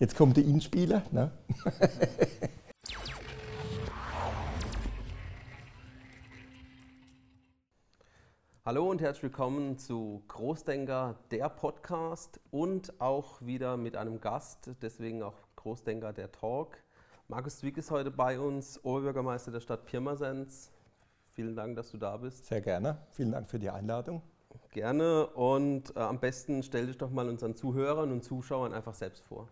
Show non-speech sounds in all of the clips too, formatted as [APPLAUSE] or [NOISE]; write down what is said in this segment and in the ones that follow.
Jetzt kommt der Inspieler. Ne? [LAUGHS] Hallo und herzlich willkommen zu Großdenker, der Podcast und auch wieder mit einem Gast, deswegen auch Großdenker, der Talk. Markus Zwick ist heute bei uns, Oberbürgermeister der Stadt Pirmasens. Vielen Dank, dass du da bist. Sehr gerne. Vielen Dank für die Einladung. Gerne und äh, am besten stell dich doch mal unseren Zuhörern und Zuschauern einfach selbst vor.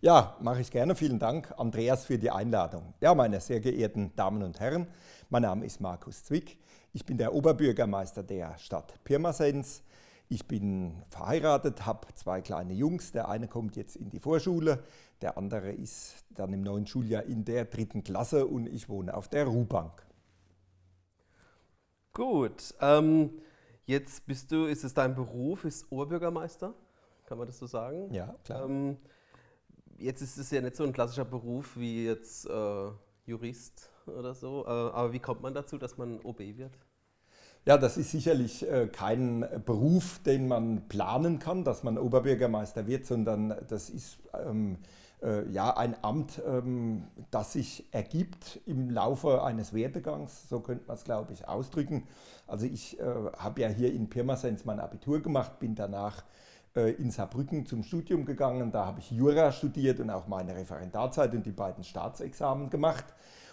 Ja, mache ich gerne. Vielen Dank, Andreas, für die Einladung. Ja, meine sehr geehrten Damen und Herren, mein Name ist Markus Zwick. Ich bin der Oberbürgermeister der Stadt Pirmasens. Ich bin verheiratet, habe zwei kleine Jungs. Der eine kommt jetzt in die Vorschule, der andere ist dann im neuen Schuljahr in der dritten Klasse und ich wohne auf der Ruhbank. Gut, ähm, jetzt bist du, ist es dein Beruf, ist Oberbürgermeister? Kann man das so sagen? Ja, klar. Ähm, jetzt ist es ja nicht so ein klassischer Beruf wie jetzt äh, Jurist oder so, äh, aber wie kommt man dazu, dass man OB wird? Ja, das ist sicherlich äh, kein Beruf, den man planen kann, dass man Oberbürgermeister wird, sondern das ist ähm, äh, ja, ein Amt, ähm, das sich ergibt im Laufe eines Werdegangs, so könnte man es, glaube ich, ausdrücken. Also ich äh, habe ja hier in Pirmasens mein Abitur gemacht, bin danach in Saarbrücken zum Studium gegangen. Da habe ich Jura studiert und auch meine Referendarzeit und die beiden Staatsexamen gemacht.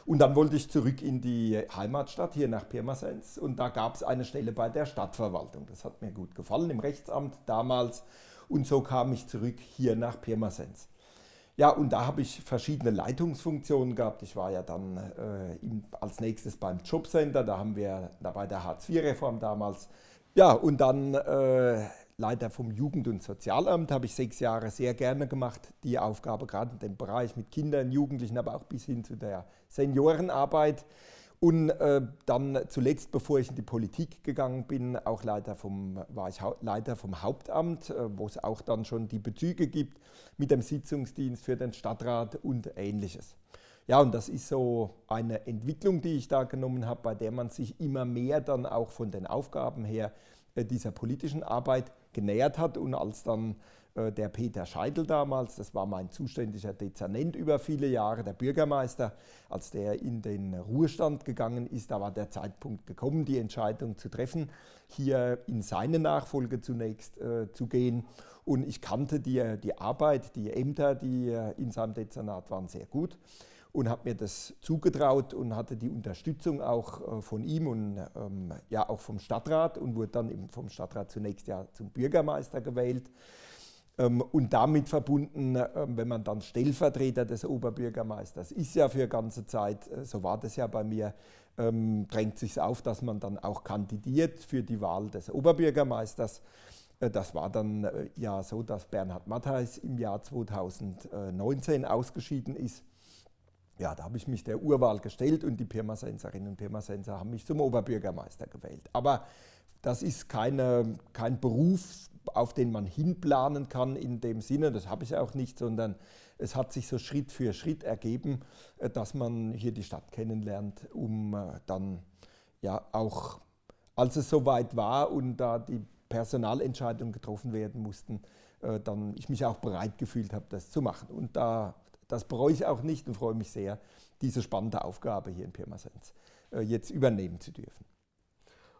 Und dann wollte ich zurück in die Heimatstadt, hier nach Pirmasens. Und da gab es eine Stelle bei der Stadtverwaltung. Das hat mir gut gefallen im Rechtsamt damals. Und so kam ich zurück hier nach Pirmasens. Ja, und da habe ich verschiedene Leitungsfunktionen gehabt. Ich war ja dann äh, im, als nächstes beim Jobcenter, da haben wir da bei der Hartz-IV-Reform damals. Ja, und dann äh, Leiter vom Jugend- und Sozialamt habe ich sechs Jahre sehr gerne gemacht. Die Aufgabe gerade in dem Bereich mit Kindern, Jugendlichen, aber auch bis hin zu der Seniorenarbeit. Und äh, dann zuletzt, bevor ich in die Politik gegangen bin, auch Leiter vom, war ich Leiter vom Hauptamt, äh, wo es auch dann schon die Bezüge gibt mit dem Sitzungsdienst für den Stadtrat und ähnliches. Ja, und das ist so eine Entwicklung, die ich da genommen habe, bei der man sich immer mehr dann auch von den Aufgaben her äh, dieser politischen Arbeit genähert hat. Und als dann äh, der Peter Scheidel damals, das war mein zuständiger Dezernent über viele Jahre, der Bürgermeister, als der in den Ruhestand gegangen ist, da war der Zeitpunkt gekommen, die Entscheidung zu treffen, hier in seine Nachfolge zunächst äh, zu gehen. Und ich kannte die, die Arbeit, die Ämter, die äh, in seinem Dezernat waren, sehr gut und habe mir das zugetraut und hatte die Unterstützung auch äh, von ihm und ähm, ja auch vom Stadtrat und wurde dann vom Stadtrat zunächst ja zum Bürgermeister gewählt. Ähm, und damit verbunden, ähm, wenn man dann Stellvertreter des Oberbürgermeisters ist ja für ganze Zeit, äh, so war das ja bei mir, ähm, drängt sich auf, dass man dann auch kandidiert für die Wahl des Oberbürgermeisters. Äh, das war dann ja so, dass Bernhard Matthijs im Jahr 2019 ausgeschieden ist. Ja, da habe ich mich der Urwahl gestellt und die Pirmasenserinnen und Pirmasenser haben mich zum Oberbürgermeister gewählt. Aber das ist keine, kein Beruf, auf den man hinplanen kann in dem Sinne, das habe ich auch nicht, sondern es hat sich so Schritt für Schritt ergeben, äh, dass man hier die Stadt kennenlernt, um äh, dann ja auch, als es soweit war und da die Personalentscheidungen getroffen werden mussten, äh, dann ich mich auch bereit gefühlt habe, das zu machen. Und da, das bereue ich auch nicht und freue mich sehr, diese spannende Aufgabe hier in Pirmasens jetzt übernehmen zu dürfen.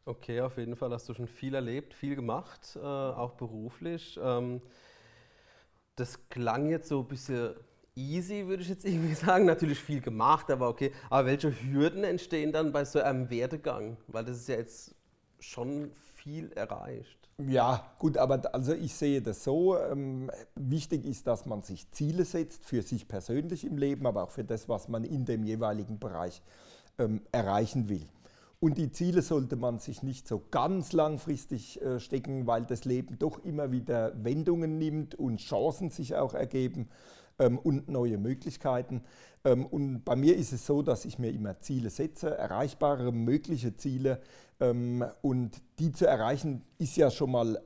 Okay, auf jeden Fall hast du schon viel erlebt, viel gemacht, äh, auch beruflich. Ähm, das klang jetzt so ein bisschen easy, würde ich jetzt [LAUGHS] irgendwie sagen. Natürlich viel gemacht, aber okay. Aber welche Hürden entstehen dann bei so einem Werdegang? Weil das ist ja jetzt schon viel erreicht. Ja, gut, aber also ich sehe das so. Ähm, wichtig ist, dass man sich Ziele setzt für sich persönlich im Leben, aber auch für das, was man in dem jeweiligen Bereich ähm, erreichen will. Und die Ziele sollte man sich nicht so ganz langfristig äh, stecken, weil das Leben doch immer wieder Wendungen nimmt und Chancen sich auch ergeben ähm, und neue Möglichkeiten. Ähm, und bei mir ist es so, dass ich mir immer Ziele setze, erreichbare, mögliche Ziele. Ähm, und die zu erreichen ist ja schon mal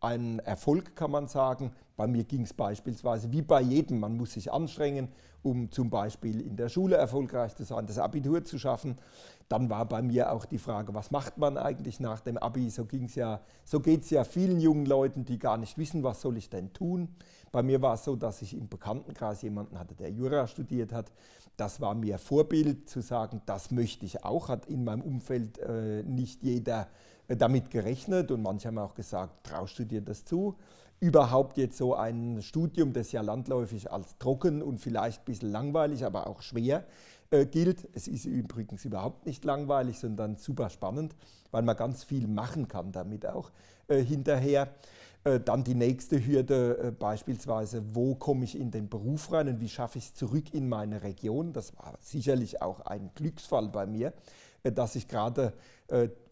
ein Erfolg, kann man sagen. Bei mir ging es beispielsweise wie bei jedem, man muss sich anstrengen, um zum Beispiel in der Schule erfolgreich zu sein, das Abitur zu schaffen. Dann war bei mir auch die Frage, was macht man eigentlich nach dem Abi? So, ja, so geht es ja vielen jungen Leuten, die gar nicht wissen, was soll ich denn tun. Bei mir war es so, dass ich im Bekanntenkreis jemanden hatte, der Jura studiert hat. Das war mir Vorbild zu sagen, das möchte ich auch. Hat in meinem Umfeld äh, nicht jeder äh, damit gerechnet und manche haben auch gesagt, traust du dir das zu? Überhaupt jetzt so ein Studium, das ja landläufig als trocken und vielleicht ein bisschen langweilig, aber auch schwer äh, gilt. Es ist übrigens überhaupt nicht langweilig, sondern super spannend, weil man ganz viel machen kann damit auch äh, hinterher. Äh, dann die nächste Hürde äh, beispielsweise, wo komme ich in den Beruf rein und wie schaffe ich es zurück in meine Region. Das war sicherlich auch ein Glücksfall bei mir, dass ich gerade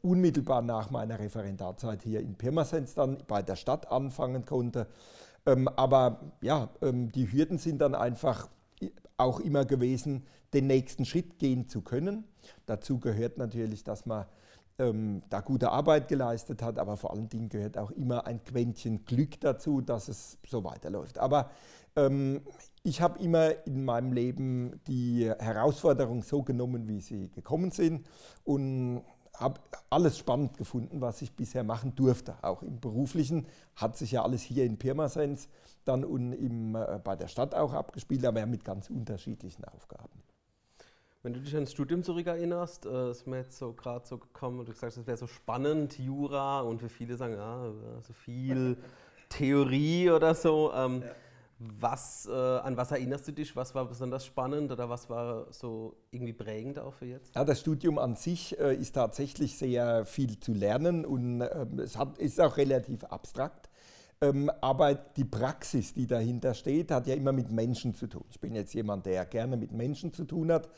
unmittelbar nach meiner Referendarzeit hier in Pirmasens dann bei der Stadt anfangen konnte. Ähm, aber ja, ähm, die Hürden sind dann einfach auch immer gewesen, den nächsten Schritt gehen zu können. Dazu gehört natürlich, dass man ähm, da gute Arbeit geleistet hat, aber vor allen Dingen gehört auch immer ein Quäntchen Glück dazu, dass es so weiterläuft. Aber ähm, ich habe immer in meinem Leben die Herausforderungen so genommen, wie sie gekommen sind und habe alles spannend gefunden, was ich bisher machen durfte. Auch im Beruflichen hat sich ja alles hier in Pirmasens dann und im, äh, bei der Stadt auch abgespielt, aber ja mit ganz unterschiedlichen Aufgaben. Wenn du dich ans Studium zurückerinnerst, äh, ist mir jetzt so gerade so gekommen und du sagst, es wäre so spannend, Jura, und für viele sagen, ja, so viel Theorie oder so. Ähm, ja. Was, äh, an was erinnerst du dich? Was war besonders spannend oder was war so irgendwie prägend auch für jetzt? Ja, das Studium an sich äh, ist tatsächlich sehr viel zu lernen und äh, es hat, ist auch relativ abstrakt. Ähm, aber die Praxis, die dahinter steht, hat ja immer mit Menschen zu tun. Ich bin jetzt jemand, der gerne mit Menschen zu tun hat.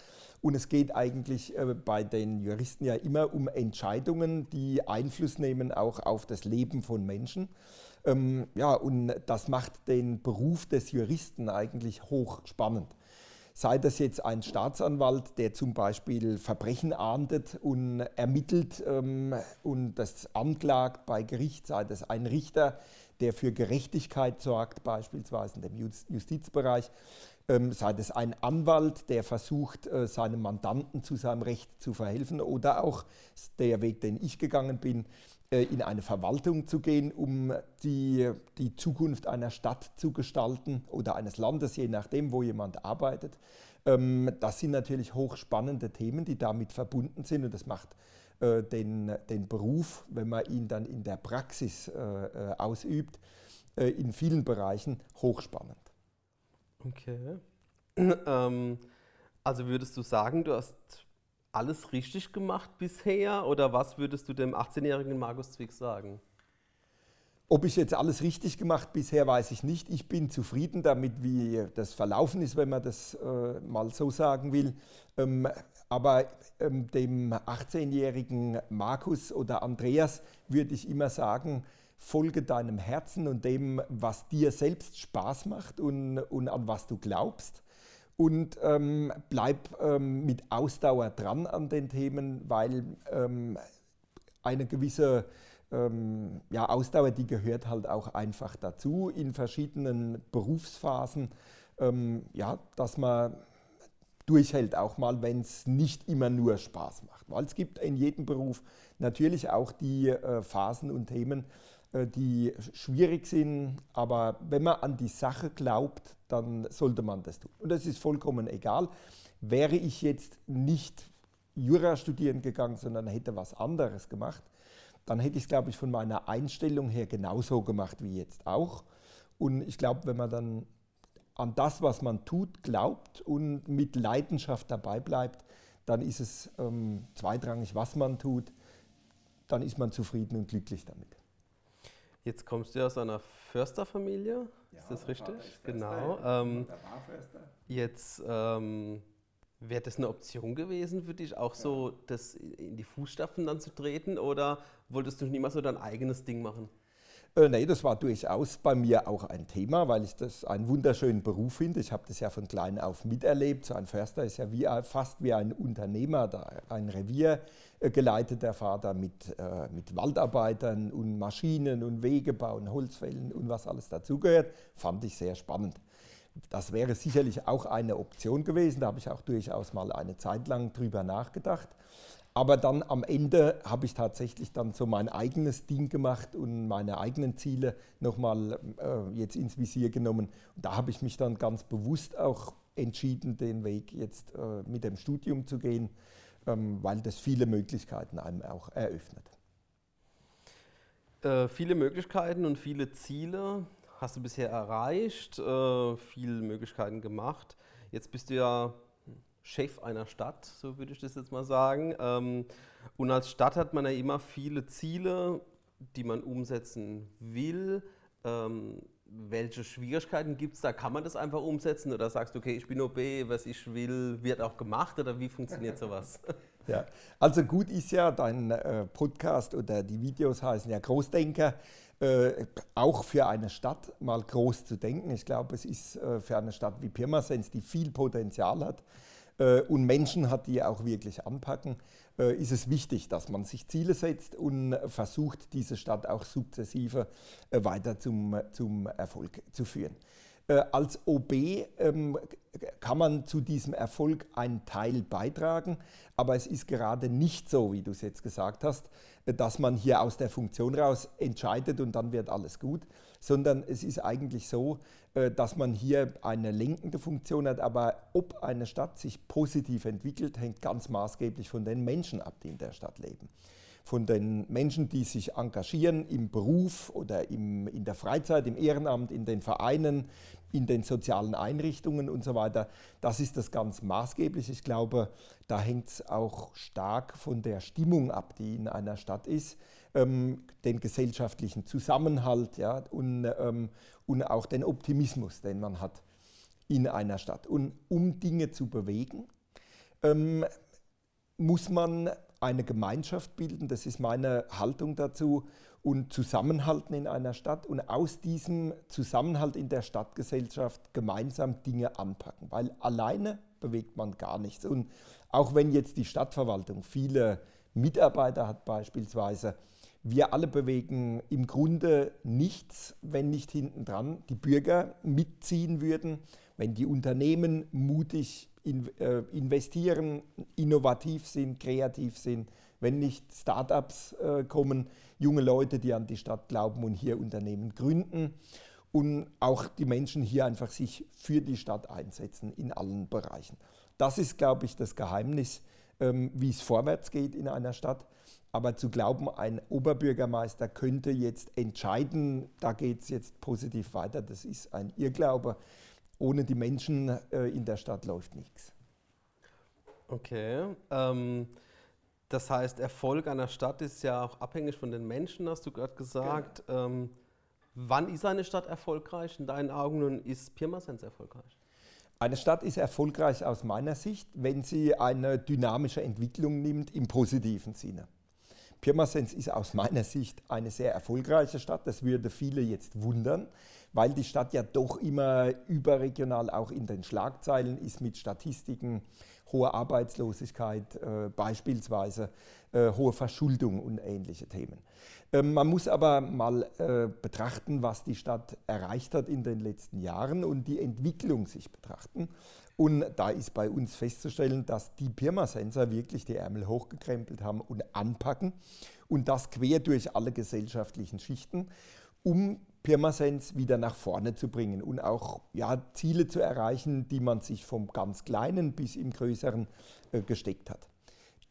Und es geht eigentlich äh, bei den Juristen ja immer um Entscheidungen, die Einfluss nehmen auch auf das Leben von Menschen. Ähm, ja, und das macht den Beruf des Juristen eigentlich hochspannend. Sei das jetzt ein Staatsanwalt, der zum Beispiel Verbrechen ahndet und ermittelt ähm, und das anklagt bei Gericht, sei das ein Richter, der für Gerechtigkeit sorgt, beispielsweise in dem Justizbereich, ähm, sei es ein Anwalt, der versucht, äh, seinem Mandanten zu seinem Recht zu verhelfen, oder auch der Weg, den ich gegangen bin, in eine Verwaltung zu gehen, um die, die Zukunft einer Stadt zu gestalten oder eines Landes, je nachdem, wo jemand arbeitet. Ähm, das sind natürlich hochspannende Themen, die damit verbunden sind und das macht äh, den, den Beruf, wenn man ihn dann in der Praxis ausübt, in vielen Bereichen hochspannend. Okay. [CLEARS THROAT] ähm, also würdest du sagen, du hast alles richtig gemacht bisher oder was würdest du dem 18-jährigen Markus Zwick sagen? Ob ich jetzt alles richtig gemacht bisher, weiß ich nicht. Ich bin zufrieden damit, wie das verlaufen ist, wenn man das äh, mal so sagen will. Ähm, aber ähm, dem 18-jährigen Markus oder Andreas würde ich immer sagen, folge deinem Herzen und dem, was dir selbst Spaß macht und, und an was du glaubst. Und ähm, bleib ähm, mit Ausdauer dran an den Themen, weil ähm, eine gewisse ähm, ja, Ausdauer, die gehört halt auch einfach dazu in verschiedenen Berufsphasen. Ähm, ja, dass man durchhält, auch mal, wenn es nicht immer nur Spaß macht. Weil es gibt in jedem Beruf natürlich auch die äh, Phasen und Themen, äh, die schwierig sind, aber wenn man an die Sache glaubt, dann sollte man das tun. Und das ist vollkommen egal. Wäre ich jetzt nicht Jura studieren gegangen, sondern hätte was anderes gemacht, dann hätte ich es, glaube ich, von meiner Einstellung her genauso gemacht wie jetzt auch. Und ich glaube, wenn man dann an das, was man tut, glaubt und mit Leidenschaft dabei bleibt, dann ist es ähm, zweitrangig, was man tut, dann ist man zufrieden und glücklich damit. Jetzt kommst du aus einer Försterfamilie, ja, ist das richtig? Ist genau. Ähm, jetzt ähm, wäre das eine Option gewesen für dich, auch ja. so das in die Fußstapfen dann zu treten oder wolltest du niemals so dein eigenes Ding machen? Äh, nee, das war durchaus bei mir auch ein Thema, weil ich das einen wunderschönen Beruf finde. Ich habe das ja von klein auf miterlebt. So ein Förster ist ja wie, fast wie ein Unternehmer, ein Revier äh, geleitet, der Vater mit, äh, mit Waldarbeitern und Maschinen und Wege bauen, Holzfällen und was alles dazugehört. Fand ich sehr spannend. Das wäre sicherlich auch eine Option gewesen. Da habe ich auch durchaus mal eine Zeit lang drüber nachgedacht. Aber dann am Ende habe ich tatsächlich dann so mein eigenes Ding gemacht und meine eigenen Ziele nochmal äh, jetzt ins Visier genommen. Und da habe ich mich dann ganz bewusst auch entschieden, den Weg jetzt äh, mit dem Studium zu gehen, ähm, weil das viele Möglichkeiten einem auch eröffnet. Äh, viele Möglichkeiten und viele Ziele hast du bisher erreicht, äh, viele Möglichkeiten gemacht. Jetzt bist du ja Chef einer Stadt, so würde ich das jetzt mal sagen. Ähm, und als Stadt hat man ja immer viele Ziele, die man umsetzen will. Ähm, welche Schwierigkeiten gibt es da? Kann man das einfach umsetzen oder sagst du, okay, ich bin OB, was ich will, wird auch gemacht oder wie funktioniert sowas? [LAUGHS] Ja, also gut ist ja, dein äh, Podcast oder die Videos heißen ja Großdenker, äh, auch für eine Stadt mal groß zu denken. Ich glaube, es ist äh, für eine Stadt wie Pirmasens, die viel Potenzial hat, und Menschen hat, die auch wirklich anpacken, äh, ist es wichtig, dass man sich Ziele setzt und versucht, diese Stadt auch sukzessive äh, weiter zum, zum Erfolg zu führen. Als OB ähm, kann man zu diesem Erfolg einen Teil beitragen, aber es ist gerade nicht so, wie du es jetzt gesagt hast, dass man hier aus der Funktion raus entscheidet und dann wird alles gut, sondern es ist eigentlich so, äh, dass man hier eine lenkende Funktion hat, aber ob eine Stadt sich positiv entwickelt, hängt ganz maßgeblich von den Menschen ab, die in der Stadt leben von den Menschen, die sich engagieren im Beruf oder im, in der Freizeit, im Ehrenamt, in den Vereinen, in den sozialen Einrichtungen und so weiter. Das ist das ganz maßgeblich. Ich glaube, da hängt es auch stark von der Stimmung ab, die in einer Stadt ist, ähm, den gesellschaftlichen Zusammenhalt ja, und, ähm, und auch den Optimismus, den man hat in einer Stadt. Und um Dinge zu bewegen, ähm, muss man eine Gemeinschaft bilden, das ist meine Haltung dazu, und zusammenhalten in einer Stadt und aus diesem Zusammenhalt in der Stadtgesellschaft gemeinsam Dinge anpacken, weil alleine bewegt man gar nichts. Und auch wenn jetzt die Stadtverwaltung viele Mitarbeiter hat beispielsweise, wir alle bewegen im Grunde nichts, wenn nicht hintendran die Bürger mitziehen würden, wenn die Unternehmen mutig in, äh, investieren, innovativ sind, kreativ sind, wenn nicht Startups äh, kommen, junge Leute, die an die Stadt glauben und hier Unternehmen gründen und auch die Menschen hier einfach sich für die Stadt einsetzen in allen Bereichen. Das ist, glaube ich, das Geheimnis, ähm, wie es vorwärts geht in einer Stadt. Aber zu glauben, ein Oberbürgermeister könnte jetzt entscheiden, da geht es jetzt positiv weiter, das ist ein Irrglaube ohne die Menschen äh, in der Stadt läuft nichts. Okay. Ähm, das heißt, Erfolg einer Stadt ist ja auch abhängig von den Menschen, hast du gerade gesagt. Genau. Ähm, wann ist eine Stadt erfolgreich in deinen Augen und ist Pirmasens erfolgreich? Eine Stadt ist erfolgreich aus meiner Sicht, wenn sie eine dynamische Entwicklung nimmt im positiven Sinne. Pirmasens ist aus meiner Sicht eine sehr erfolgreiche Stadt. Das würde viele jetzt wundern, weil die Stadt ja doch immer überregional auch in den Schlagzeilen ist mit Statistiken, hoher Arbeitslosigkeit äh, beispielsweise, äh, hohe Verschuldung und ähnliche Themen. Ähm, man muss aber mal äh, betrachten, was die Stadt erreicht hat in den letzten Jahren und die Entwicklung sich betrachten. Und da ist bei uns festzustellen, dass die Pirmasensor wirklich die Ärmel hochgekrempelt haben und anpacken und das quer durch alle gesellschaftlichen Schichten, um Pirmasens wieder nach vorne zu bringen und auch ja, Ziele zu erreichen, die man sich vom ganz Kleinen bis im Größeren äh, gesteckt hat.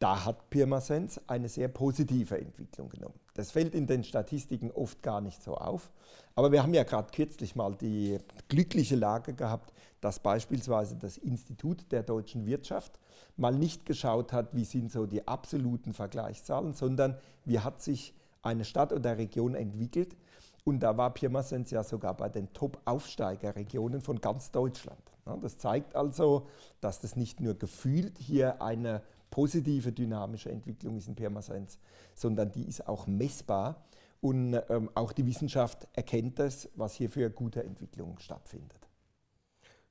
Da hat Pirmasens eine sehr positive Entwicklung genommen. Das fällt in den Statistiken oft gar nicht so auf. Aber wir haben ja gerade kürzlich mal die glückliche Lage gehabt, dass beispielsweise das Institut der deutschen Wirtschaft mal nicht geschaut hat, wie sind so die absoluten Vergleichszahlen, sondern wie hat sich eine Stadt oder Region entwickelt, und da war Pirmasens ja sogar bei den Top-Aufsteigerregionen von ganz Deutschland. Das zeigt also, dass das nicht nur gefühlt hier eine positive dynamische Entwicklung ist in Pirmasens, sondern die ist auch messbar. Und ähm, auch die Wissenschaft erkennt das, was hier für gute Entwicklung stattfindet.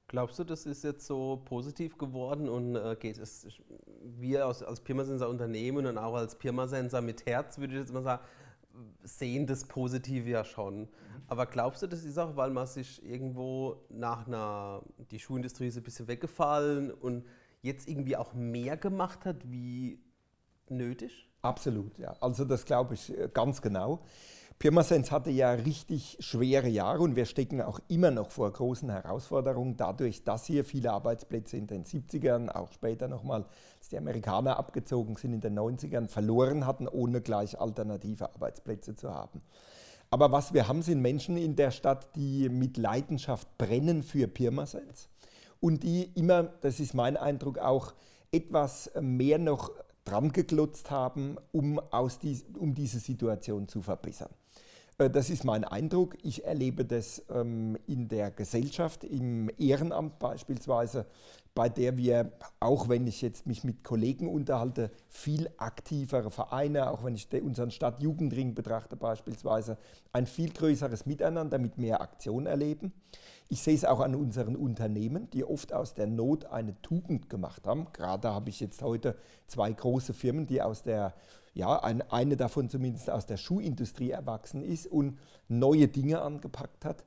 Glaubst du, das ist jetzt so positiv geworden und äh, geht es, wir als, als Pirmasensor Unternehmen und auch als Pirmasensor mit Herz, würde ich jetzt mal sagen, sehen das Positive ja schon. Aber glaubst du, das ist auch, weil man sich irgendwo nach einer, die Schuhindustrie ist ein bisschen weggefallen und jetzt irgendwie auch mehr gemacht hat wie nötig? Absolut, ja. Also das glaube ich äh, ganz genau. Pirmasens hatte ja richtig schwere Jahre und wir stecken auch immer noch vor großen Herausforderungen, dadurch, dass hier viele Arbeitsplätze in den 70ern, auch später nochmal, als die Amerikaner abgezogen sind in den 90ern, verloren hatten, ohne gleich alternative Arbeitsplätze zu haben. Aber was wir haben, sind Menschen in der Stadt, die mit Leidenschaft brennen für Pirmasens und die immer, das ist mein Eindruck, auch etwas mehr noch dran geklotzt haben, um, aus die, um diese Situation zu verbessern. Äh, das ist mein Eindruck. Ich erlebe das ähm, in der Gesellschaft, im Ehrenamt beispielsweise, bei der wir, auch wenn ich jetzt mich mit Kollegen unterhalte, viel aktivere Vereine, auch wenn ich unseren Stadtjugendring betrachte beispielsweise, ein viel größeres Miteinander mit mehr Aktion erleben. Ich sehe es auch an unseren Unternehmen, die oft aus der Not eine Tugend gemacht haben. Gerade habe ich jetzt heute zwei große Firmen, die aus der ja, ein, eine davon zumindest aus der Schuhindustrie erwachsen ist und neue Dinge angepackt hat.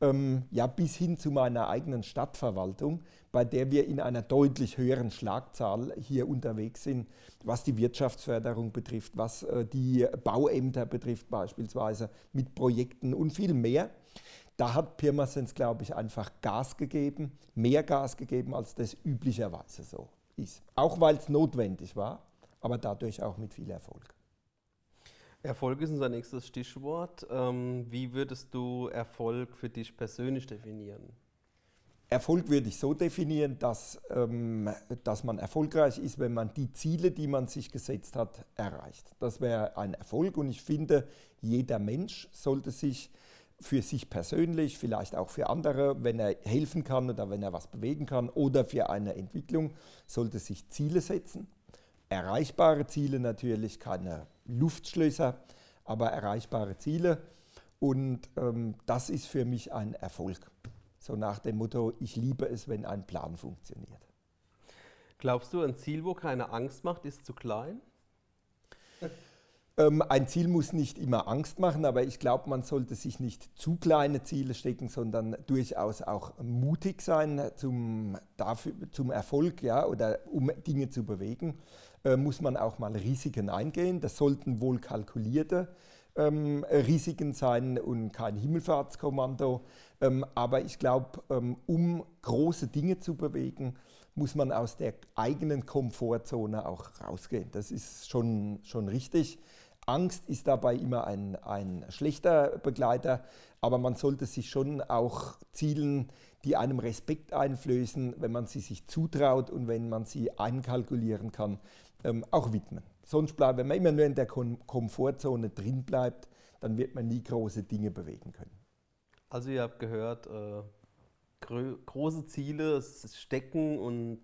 Ähm, ja, bis hin zu meiner eigenen Stadtverwaltung, bei der wir in einer deutlich höheren Schlagzahl hier unterwegs sind, was die Wirtschaftsförderung betrifft, was äh, die Bauämter betrifft beispielsweise mit Projekten und viel mehr. Da hat Pirmasens, glaube ich, einfach Gas gegeben, mehr Gas gegeben, als das üblicherweise so ist. Auch weil es notwendig war aber dadurch auch mit viel Erfolg. Erfolg ist unser nächstes Stichwort. Ähm, wie würdest du Erfolg für dich persönlich definieren? Erfolg würde ich so definieren, dass, ähm, dass man erfolgreich ist, wenn man die Ziele, die man sich gesetzt hat, erreicht. Das wäre ein Erfolg und ich finde, jeder Mensch sollte sich für sich persönlich, vielleicht auch für andere, wenn er helfen kann oder wenn er was bewegen kann oder für eine Entwicklung, sollte sich Ziele setzen erreichbare Ziele natürlich, keine Luftschlösser, aber erreichbare Ziele. Und ähm, das ist für mich ein Erfolg. So nach dem Motto, ich liebe es, wenn ein Plan funktioniert. Glaubst du, ein Ziel, wo keine Angst macht, ist zu klein? Ähm, ein Ziel muss nicht immer Angst machen, aber ich glaube, man sollte sich nicht zu kleine Ziele stecken, sondern durchaus auch mutig sein zum, dafür, zum Erfolg ja, oder um Dinge zu bewegen. Äh, muss man auch mal Risiken eingehen. Das sollten wohl kalkulierte ähm, Risiken sein und kein Himmelfahrtskommando. Ähm, aber ich glaube, ähm, um große Dinge zu bewegen, muss man aus der eigenen Komfortzone auch rausgehen. Das ist schon, schon richtig. Angst ist dabei immer ein, ein schlechter Begleiter, aber man sollte sich schon auch Zielen, die einem Respekt einflößen, wenn man sie sich zutraut und wenn man sie einkalkulieren kann, ähm, auch widmen. Sonst bleibt, wenn man immer nur in der Kom Komfortzone drin bleibt, dann wird man nie große Dinge bewegen können. Also ihr habt gehört, äh, große Ziele stecken und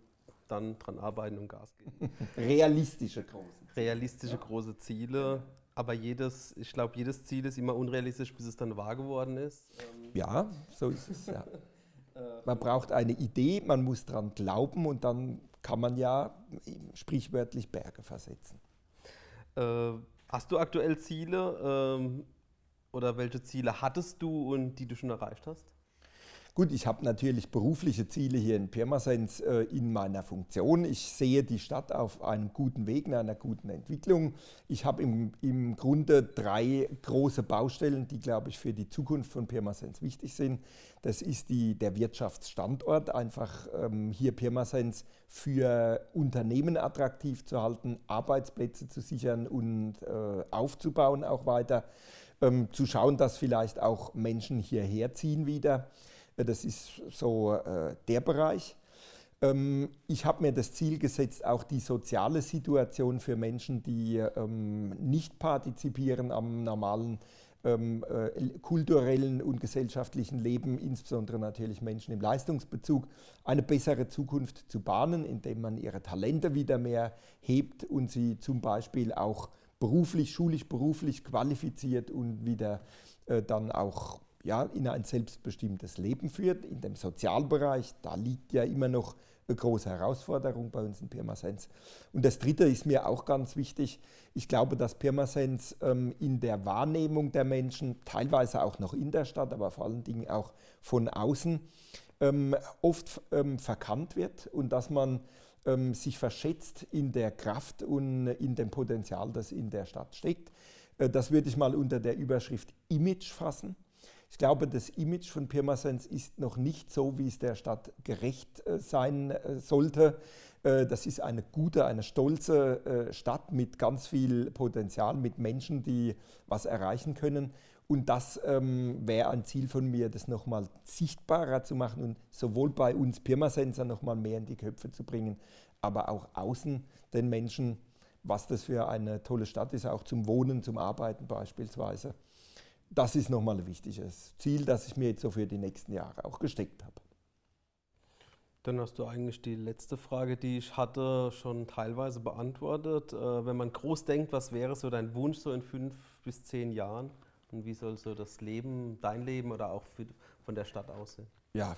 dann dran arbeiten und Gas geben. [LAUGHS] Realistische große. Realistische ja. große Ziele. Aber jedes, ich glaube, jedes Ziel ist immer unrealistisch, bis es dann wahr geworden ist. Ja, so ist es. Ja. [LAUGHS] Man braucht eine Idee, man muss daran glauben und dann kann man ja sprichwörtlich Berge versetzen. Äh, hast du aktuell Ziele ähm, oder welche Ziele hattest du und die du schon erreicht hast? Gut, ich habe natürlich berufliche Ziele hier in Pirmasens äh, in meiner Funktion. Ich sehe die Stadt auf einem guten Weg, in einer guten Entwicklung. Ich habe im, im Grunde drei große Baustellen, die, glaube ich, für die Zukunft von Pirmasens wichtig sind. Das ist die, der Wirtschaftsstandort, einfach ähm, hier Pirmasens für Unternehmen attraktiv zu halten, Arbeitsplätze zu sichern und äh, aufzubauen auch weiter. Ähm, zu schauen, dass vielleicht auch Menschen hierher ziehen wieder. Das ist so äh, der Bereich. Ähm, ich habe mir das Ziel gesetzt, auch die soziale Situation für Menschen, die ähm, nicht partizipieren am normalen ähm, äh, kulturellen und gesellschaftlichen Leben, insbesondere natürlich Menschen im Leistungsbezug, eine bessere Zukunft zu bahnen, indem man ihre Talente wieder mehr hebt und sie zum Beispiel auch beruflich, schulisch, beruflich qualifiziert und wieder äh, dann auch ja, in ein selbstbestimmtes Leben führt. In dem Sozialbereich, da liegt ja immer noch eine große Herausforderung bei uns in Pirmasens. Und das Dritte ist mir auch ganz wichtig. Ich glaube, dass Pirmasens ähm, in der Wahrnehmung der Menschen, teilweise auch noch in der Stadt, aber vor allen Dingen auch von außen, ähm, oft ähm, verkannt wird und dass man ähm, sich verschätzt in der Kraft und in dem Potenzial, das in der Stadt steckt. Äh, das würde ich mal unter der Überschrift Image fassen. Ich glaube, das Image von Pirmasens ist noch nicht so, wie es der Stadt gerecht äh, sein äh, sollte. Äh, das ist eine gute, eine stolze Stadt mit ganz viel Potenzial, mit Menschen, die was erreichen können. Und das ähm, wäre ein Ziel von mir, das nochmal sichtbarer zu machen und sowohl bei uns Pirmasenser nochmal mehr in die Köpfe zu bringen, aber auch außen den Menschen, was das für eine tolle Stadt ist, auch zum Wohnen, zum Arbeiten beispielsweise das ist nochmal ein wichtiges Ziel, das ich mir jetzt so für die nächsten Jahre auch gesteckt habe. Dann hast du eigentlich die letzte Frage, die ich hatte, schon teilweise beantwortet. Äh, wenn man groß denkt, was wäre so dein Wunsch so in fünf bis zehn Jahren? Und wie soll so das Leben, dein Leben oder auch von der Stadt aussehen? ja,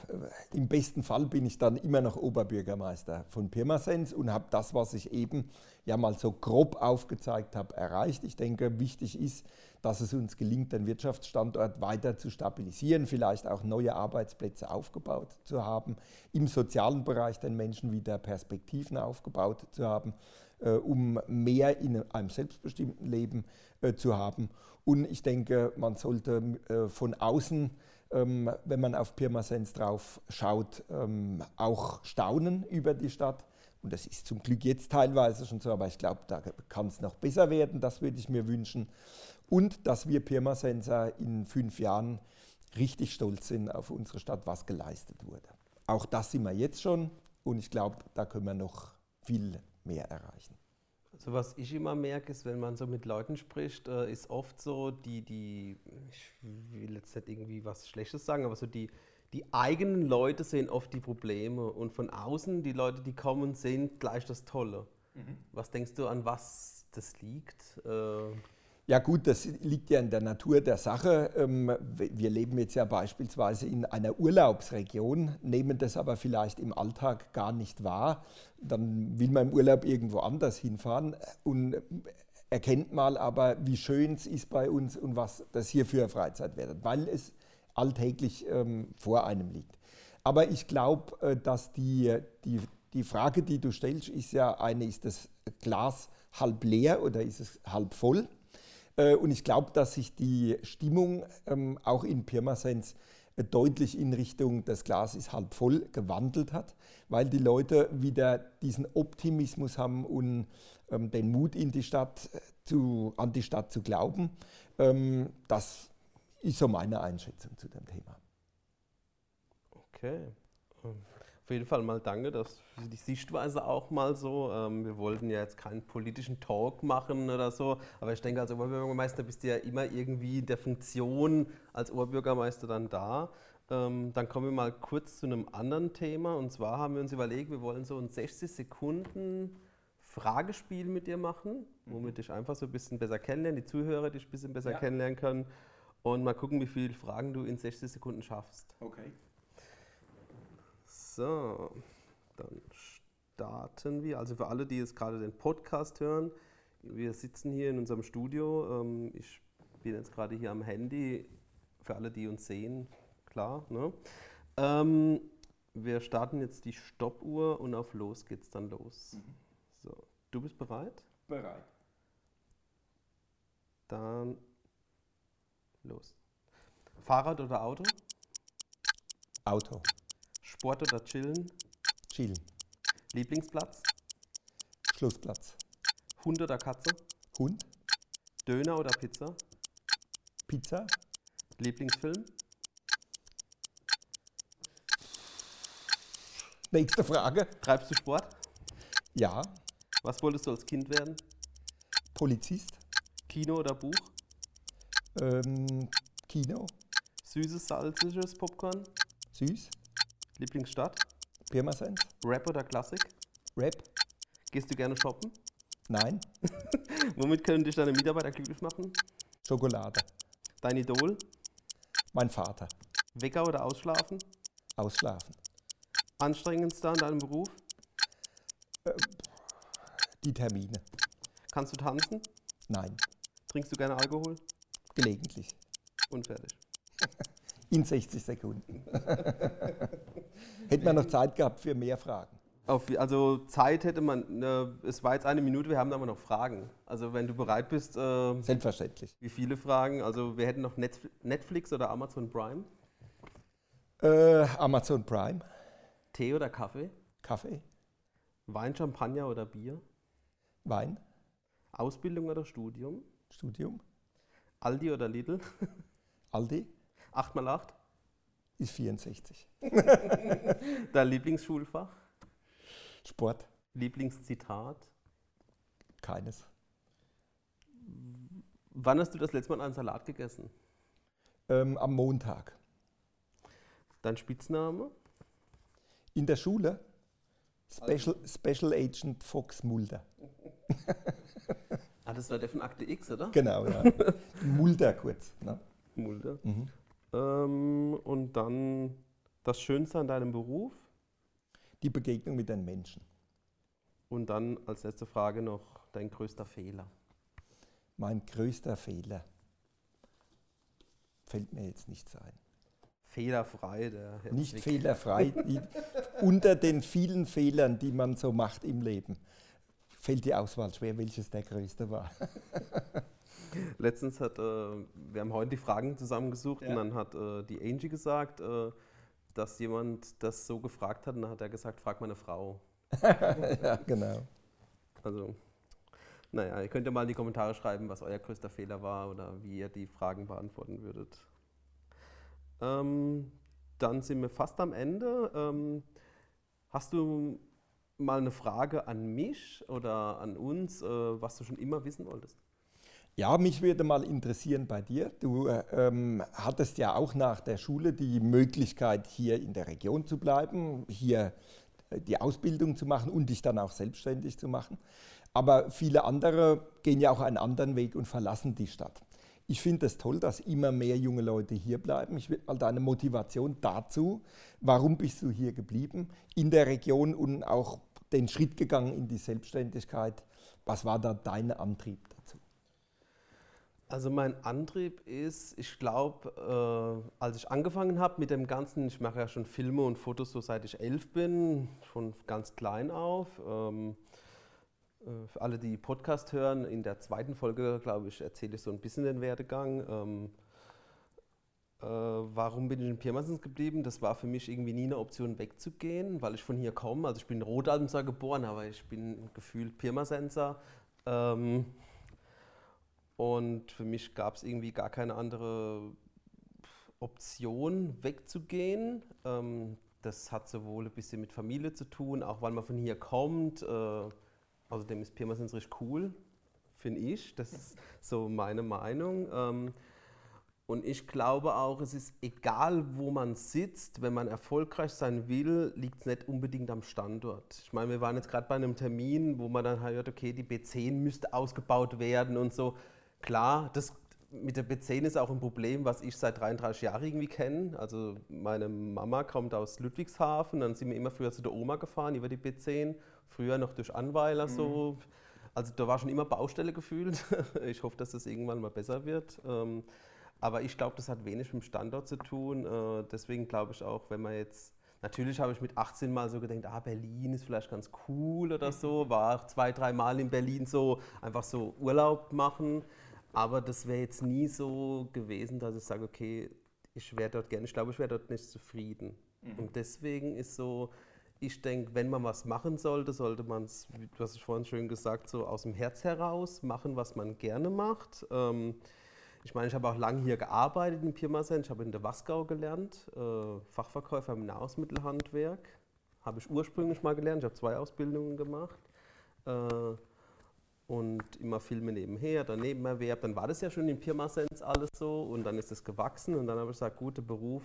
im besten Fall bin ich dann immer noch Oberbürgermeister von Pirmasens und habe das, was ich eben ja mal so grob aufgezeigt habe, erreicht. Ich denke, wichtig ist, dass es uns gelingt, den Wirtschaftsstandort weiter zu stabilisieren, vielleicht auch neue Arbeitsplätze aufgebaut zu haben, im sozialen Bereich den Menschen wieder Perspektiven aufgebaut zu haben, äh, um mehr in einem selbstbestimmten Leben äh, zu haben. Und ich denke, man sollte äh, von außen ähm, wenn man auf Pirmasens drauf schaut, ähm, auch staunen über die Stadt. Und das ist zum Glück jetzt teilweise schon so, aber ich glaube, da kann es noch besser werden, das würde ich mir wünschen. Und dass wir Pirmasenser in fünf Jahren richtig stolz sind auf unsere Stadt, was geleistet wurde. Auch das sind wir jetzt schon und ich glaube, da können wir noch viel mehr erreichen. Also was ich immer merke, ist, wenn man so mit Leuten spricht, äh, ist oft so die, die, ich will jetzt nicht irgendwie was Schlechtes sagen, aber so die, die eigenen Leute sehen oft die Probleme und von außen die Leute, die kommen, sehen gleich das Tolle. Mhm. Was denkst du, an was das liegt? Äh, ja gut, das liegt ja in der Natur der Sache. Ähm, wir leben jetzt ja beispielsweise in einer Urlaubsregion, nehmen das aber vielleicht im Alltag gar nicht wahr. Dann will man im Urlaub irgendwo anders hinfahren und erkennt mal aber, wie schön es ist bei uns und was das hier für Freizeit wird, weil es alltäglich ähm, vor einem liegt. Aber ich glaube, äh, dass die, die, die Frage, die du stellst, ist ja eine, ist das Glas halb leer oder ist es halb voll? Äh, und ich glaube, dass sich die Stimmung ähm, auch in Pirmasens äh, deutlich in Richtung das Glas ist halb voll gewandelt hat, weil die Leute wieder diesen Optimismus haben und ähm, den Mut in die Stadt äh, zu, an die Stadt zu glauben. Ähm, das ist so meine Einschätzung zu dem Thema. Okay auf jeden Fall mal danke, dass die Sichtweise auch mal so. Ähm, wir wollten ja jetzt keinen politischen Talk machen oder so, aber ich denke, als Oberbürgermeister bist du ja immer irgendwie in der Funktion als Oberbürgermeister dann da. Ähm, dann kommen wir mal kurz zu einem anderen Thema und zwar haben wir uns überlegt, wir wollen so ein 60 Sekunden Fragespiel mit dir machen, womit ich einfach so ein bisschen besser kennenlernen, die Zuhörer dich ein bisschen besser ja. kennenlernen können und mal gucken, wie viele Fragen du in 60 Sekunden schaffst. Okay. So, dann starten wir. Also für alle, die jetzt gerade den Podcast hören, wir sitzen hier in unserem Studio. Ähm, ich bin jetzt gerade hier am Handy. Für alle, die uns sehen, klar. Ne? Ähm, wir starten jetzt die Stoppuhr und auf los geht's dann los. Mhm. So, du bist bereit? Bereit. Dann los. Fahrrad oder Auto? Auto. Sport oder Chillen? Chillen. Lieblingsplatz? Schlussplatz. Hund oder Katze? Hund. Döner oder Pizza? Pizza. Lieblingsfilm? Nächste Frage. Treibst du Sport? Ja. Was wolltest du als Kind werden? Polizist. Kino oder Buch? Ähm, Kino. Süßes, salziges Popcorn? Süß. Lieblingsstadt? Pirmasens. Rap oder Klassik? Rap. Gehst du gerne shoppen? Nein. [LAUGHS] Womit können dich deine Mitarbeiter glücklich machen? Schokolade. Dein Idol? Mein Vater. Wecker oder ausschlafen? Ausschlafen. Anstrengendster in deinem Beruf? Die Termine. Kannst du tanzen? Nein. Trinkst du gerne Alkohol? Gelegentlich. Und fertig. In 60 Sekunden. [LAUGHS] Hätte man noch Zeit gehabt für mehr Fragen. Auf, also Zeit hätte man, äh, es war jetzt eine Minute, wir haben aber noch Fragen. Also wenn du bereit bist, äh, Selbstverständlich. wie viele Fragen? Also wir hätten noch Netf- Netflix oder Amazon Prime, Äh, Amazon Prime. Tee oder Kaffee, Kaffee. Wein, Champagner oder Bier, Wein. Ausbildung oder Studium, Studium. Aldi oder Lidl, [LAUGHS] Aldi 8x8, ist 64. [LAUGHS] dein Lieblingsschulfach, Sport. Lieblingszitat. Keines. Wann hast du das letzte Mal einen Salat gegessen? Ähm, am Montag. Dein Spitzname? In der Schule. Special, Special Agent Fox Mulder. Ah, das war der von Akte X, oder? Genau, ja. [LAUGHS] Mulder kurz. Ne? Mulde. Mhm. Ähm, und dann das Schönste an deinem Beruf? Die Begegnung mit den Menschen. Und dann als letzte Frage noch dein größter Fehler. Mein größter Fehler. Fällt mir jetzt nichts ein. Fehlerfrei, der Herr Nicht Zwick. fehlerfrei. Unter den vielen Fehlern, die man so macht im Leben, fällt die Auswahl schwer, welches der größte war. [LAUGHS] Letztens hat, äh, wir haben heute die Fragen zusammengesucht Ja. und dann hat äh, die Angie gesagt, äh, dass jemand das so gefragt hat und dann hat er gesagt, frag meine Frau. [LAUGHS] ja, genau. Also, naja, ihr könnt ja mal in die Kommentare schreiben, was euer größter Fehler war oder wie ihr die Fragen beantworten würdet. Ähm, dann sind wir fast am Ende. Ähm, hast du mal eine Frage an mich oder an uns, äh, was du schon immer wissen wolltest? Ja, mich würde mal interessieren bei dir. Du äh, ähm, hattest ja auch nach der Schule die Möglichkeit, hier in der Region zu bleiben, hier äh, die Ausbildung zu machen und dich dann auch selbstständig zu machen. Aber viele andere gehen ja auch einen anderen Weg und verlassen die Stadt. Ich finde es toll, dass immer mehr junge Leute hier bleiben. Ich will mal deine Motivation dazu. Warum bist du hier geblieben in der Region und auch den Schritt gegangen in die Selbstständigkeit? Was war da dein Antrieb dazu? Also mein Antrieb ist, ich glaube, äh, als ich angefangen habe mit dem Ganzen, ich mache ja schon Filme und Fotos so seit ich elf bin, von ganz klein auf. Ähm, äh, für alle, die Podcast hören, in der zweiten Folge, glaube ich, erzähle ich so ein bisschen den Werdegang. Ähm, äh, warum bin ich in Pirmasens geblieben? Das war für mich irgendwie nie eine Option wegzugehen, weil ich von hier komme. Also ich bin in Rodalmser geboren, aber ich bin gefühlt Pirmasenser. Ähm, und für mich gab es irgendwie gar keine andere Option, wegzugehen. Ähm, das hat sowohl ein bisschen mit Familie zu tun, auch weil man von hier kommt. Äh, außerdem ist Pirmasens richtig cool, finde ich. Das ist so meine Meinung. Ähm, und ich glaube auch, es ist egal, wo man sitzt, wenn man erfolgreich sein will, liegt es nicht unbedingt am Standort. Ich meine, wir waren jetzt gerade bei einem Termin, wo man dann hört, okay, die B10 müsste ausgebaut werden und so. Klar, das mit der B10 ist auch ein Problem, was ich seit 33 Jahren irgendwie kenne. Also meine Mama kommt aus Ludwigshafen, dann sind wir immer früher zu der Oma gefahren über die B10, früher noch durch Anweiler so. Also da war schon immer Baustelle gefühlt. [LAUGHS] Ich hoffe, dass das irgendwann mal besser wird. Ähm, aber ich glaube, das hat wenig mit dem Standort zu tun. Äh, Deswegen glaube ich auch, wenn man jetzt, natürlich habe ich mit 18 mal so gedacht, ah, Berlin ist vielleicht ganz cool oder so, war auch zwei, drei Mal in Berlin so, einfach so Urlaub machen. Aber das wäre jetzt nie so gewesen, dass ich sage, okay, ich wäre dort gerne, ich glaube, ich wäre dort nicht zufrieden. Und deswegen ist so, ich denke, wenn man was machen sollte, sollte man es, du hast es vorhin schön gesagt, so aus dem Herz heraus machen, was man gerne macht. Ähm, ich meine, ich habe auch lange hier gearbeitet in Pirmasens. Ich habe in der Wasgau gelernt, äh, Fachverkäufer im Nahrungsmittelhandwerk. Habe ich ursprünglich mal gelernt. Ich habe zwei Ausbildungen gemacht. Äh, und immer Filme nebenher, dann Nebenerwerb. Dann war das ja schon in Pirmasens alles so und dann ist es gewachsen und dann habe ich gesagt, gut, der Beruf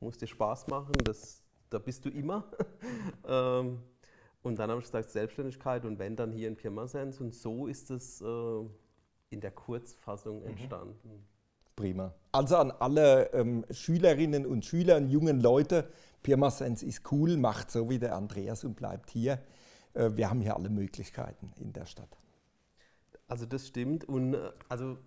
muss dir Spaß machen, das, da bist du immer. [LAUGHS] ähm, Und dann habe ich gesagt, Selbstständigkeit und wenn dann hier in Pirmasens. Und so ist es äh, in der Kurzfassung mhm. entstanden. Prima. Also an alle ähm, Schülerinnen und Schüler und jungen Leute, Pirmasens ist cool, macht so wie der Andreas und bleibt hier. Äh, wir haben hier alle Möglichkeiten in der Stadt. Also das stimmt und äh, also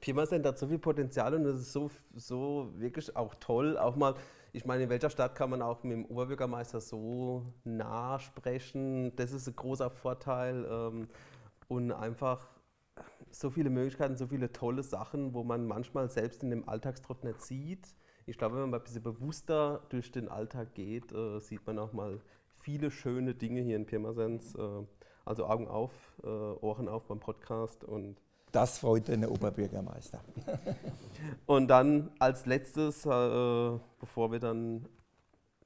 Pirmasens hat so viel Potenzial und das ist so, so wirklich auch toll, auch mal ich meine, in welcher Stadt kann man auch mit dem Oberbürgermeister so nah sprechen? Das ist ein großer Vorteil. Ähm, und einfach so viele Möglichkeiten, so viele tolle Sachen, wo man manchmal selbst in dem Alltagstrott nicht sieht. Ich glaube, wenn man ein bisschen bewusster durch den Alltag geht, äh, sieht man auch mal viele schöne Dinge hier in Pirmasens. Äh, also Augen auf, äh, Ohren auf beim Podcast und das freut den Oberbürgermeister. [LAUGHS] Und dann als letztes, äh, bevor wir dann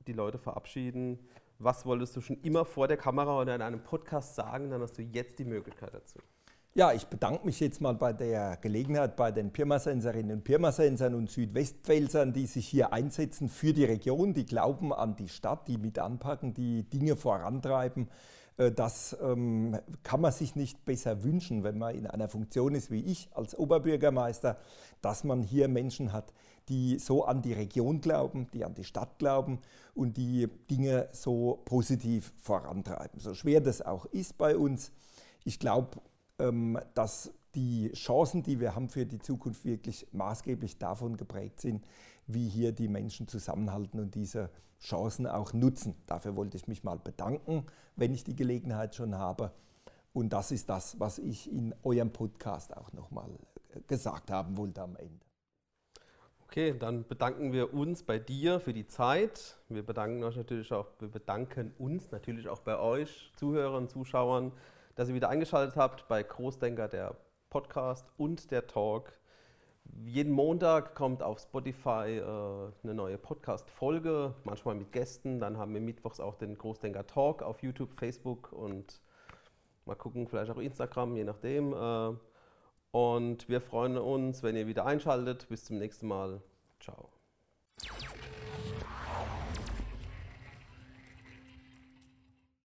die Leute verabschieden, was wolltest du schon immer vor der Kamera oder in einem Podcast sagen? Dann hast du jetzt die Möglichkeit dazu. Ja, ich bedanke mich jetzt mal bei der Gelegenheit bei den Pirmasenserinnen und Pirmasensern und Südwestpfälzern, die sich hier einsetzen für die Region, die glauben an die Stadt, die mit anpacken, die Dinge vorantreiben. Äh, das ähm, kann man sich nicht besser wünschen, wenn man in einer Funktion ist wie ich als Oberbürgermeister, dass man hier Menschen hat, die so an die Region glauben, die an die Stadt glauben und die Dinge so positiv vorantreiben. So schwer das auch ist bei uns. Ich glaube, ähm, dass die Chancen, die wir haben für die Zukunft, wirklich maßgeblich davon geprägt sind, wie hier die Menschen zusammenhalten und diese Chancen auch nutzen. Dafür wollte ich mich mal bedanken, wenn ich die Gelegenheit schon habe. Und das ist das, was ich in eurem Podcast auch nochmal äh, gesagt haben wollte am Ende. Okay, dann bedanken wir uns bei dir für die Zeit. Wir bedanken euch natürlich auch, wir bedanken uns natürlich auch bei euch, Zuhörern, Zuschauern, dass ihr wieder eingeschaltet habt bei Großdenker, der Podcast und der Talk. Jeden Montag kommt auf Spotify äh, eine neue Podcast-Folge, manchmal mit Gästen. Dann haben wir mittwochs auch den Großdenker Talk auf YouTube, Facebook und mal gucken, vielleicht auch Instagram, je nachdem. Äh, und wir freuen uns, wenn ihr wieder einschaltet. Bis zum nächsten Mal. Ciao.